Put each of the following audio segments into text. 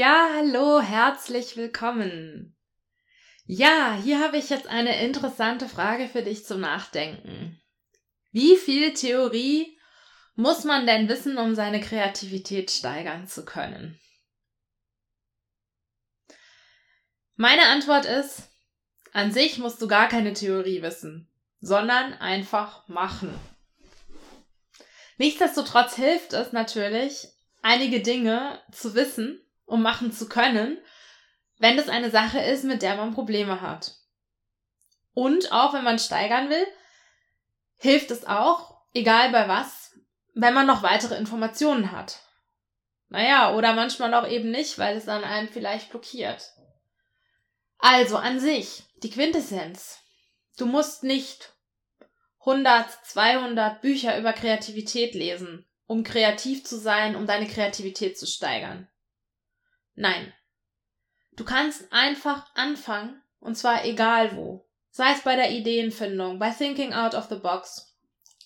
Ja, hallo, herzlich willkommen. Ja, hier habe ich jetzt eine interessante Frage für dich zum Nachdenken. Wie viel Theorie muss man denn wissen, um seine Kreativität steigern zu können? Meine Antwort ist, an sich musst du gar keine Theorie wissen, sondern einfach machen. Nichtsdestotrotz hilft es natürlich, einige Dinge zu wissen, um machen zu können, wenn das eine Sache ist, mit der man Probleme hat. Und auch wenn man steigern will, hilft es auch, egal bei was, wenn man noch weitere Informationen hat. Naja, oder manchmal auch eben nicht, weil es an einem vielleicht blockiert. Also an sich, die Quintessenz. Du musst nicht 100, 200 Bücher über Kreativität lesen, um kreativ zu sein, um deine Kreativität zu steigern. Nein. Du kannst einfach anfangen, und zwar egal wo. Sei es bei der Ideenfindung, bei Thinking Out of the Box,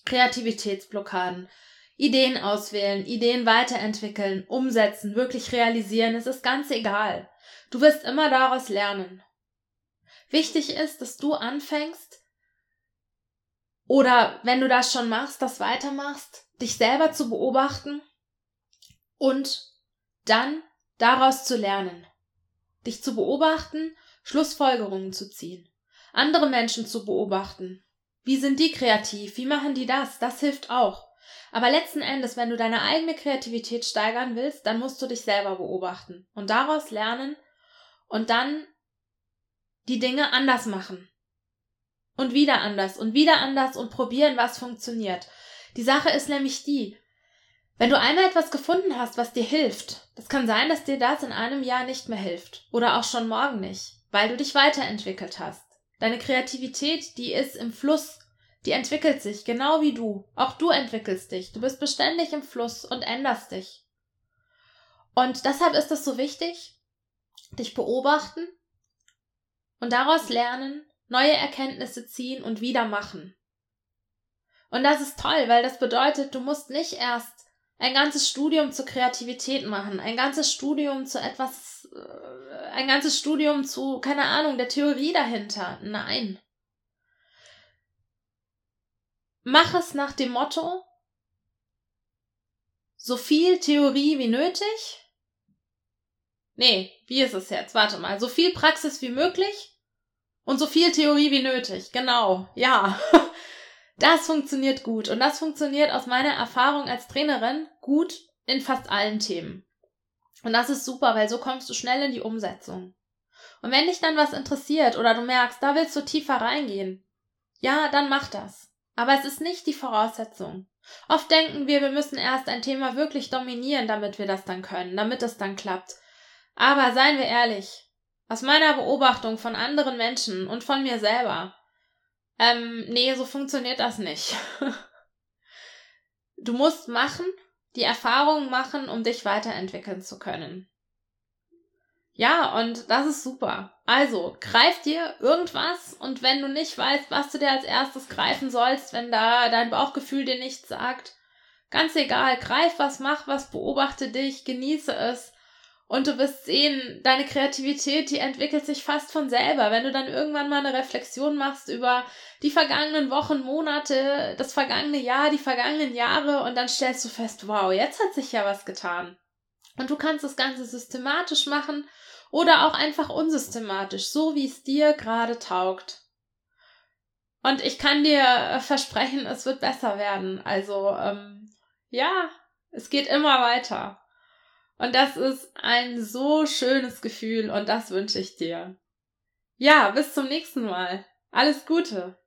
Kreativitätsblockaden, Ideen auswählen, Ideen weiterentwickeln, umsetzen, wirklich realisieren, es ist ganz egal. Du wirst immer daraus lernen. Wichtig ist, dass du anfängst oder wenn du das schon machst, das weitermachst, dich selber zu beobachten und dann daraus zu lernen. Dich zu beobachten, Schlussfolgerungen zu ziehen. Andere Menschen zu beobachten. Wie sind die kreativ? Wie machen die das? Das hilft auch. Aber letzten Endes, wenn du deine eigene Kreativität steigern willst, dann musst du dich selber beobachten und daraus lernen und dann die Dinge anders machen. Und wieder anders und wieder anders und probieren, was funktioniert. Die Sache ist nämlich die, wenn du einmal etwas gefunden hast, was dir hilft, das kann sein, dass dir das in einem Jahr nicht mehr hilft oder auch schon morgen nicht, weil du dich weiterentwickelt hast. Deine Kreativität, die ist im Fluss, die entwickelt sich, genau wie du. Auch du entwickelst dich. Du bist beständig im Fluss und änderst dich. Und deshalb ist es so wichtig, dich beobachten und daraus lernen, neue Erkenntnisse ziehen und wieder machen. Und das ist toll, weil das bedeutet, du musst nicht erst ein ganzes Studium zur Kreativität machen, ein ganzes Studium zu etwas, äh, ein ganzes Studium zu, keine Ahnung, der Theorie dahinter. Nein. Mach es nach dem Motto, so viel Theorie wie nötig. Nee, wie ist es jetzt? Warte mal. So viel Praxis wie möglich und so viel Theorie wie nötig. Genau. Ja. Das funktioniert gut und das funktioniert aus meiner Erfahrung als Trainerin gut in fast allen Themen. Und das ist super, weil so kommst du schnell in die Umsetzung. Und wenn dich dann was interessiert oder du merkst, da willst du tiefer reingehen, ja, dann mach das. Aber es ist nicht die Voraussetzung. Oft denken wir, wir müssen erst ein Thema wirklich dominieren, damit wir das dann können, damit es dann klappt. Aber seien wir ehrlich, aus meiner Beobachtung von anderen Menschen und von mir selber, ähm, nee, so funktioniert das nicht. du musst machen, die Erfahrungen machen, um dich weiterentwickeln zu können. Ja, und das ist super. Also, greif dir irgendwas und wenn du nicht weißt, was du dir als erstes greifen sollst, wenn da dein Bauchgefühl dir nichts sagt, ganz egal, greif was, mach was, beobachte dich, genieße es und du wirst sehen, deine Kreativität, die entwickelt sich fast von selber. Wenn du dann irgendwann mal eine Reflexion machst über die vergangenen Wochen, Monate, das vergangene Jahr, die vergangenen Jahre und dann stellst du fest, wow, jetzt hat sich ja was getan. Und du kannst das Ganze systematisch machen oder auch einfach unsystematisch, so wie es dir gerade taugt. Und ich kann dir versprechen, es wird besser werden. Also, ähm, ja, es geht immer weiter. Und das ist ein so schönes Gefühl und das wünsche ich dir. Ja, bis zum nächsten Mal. Alles Gute.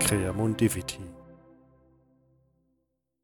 Creamondivity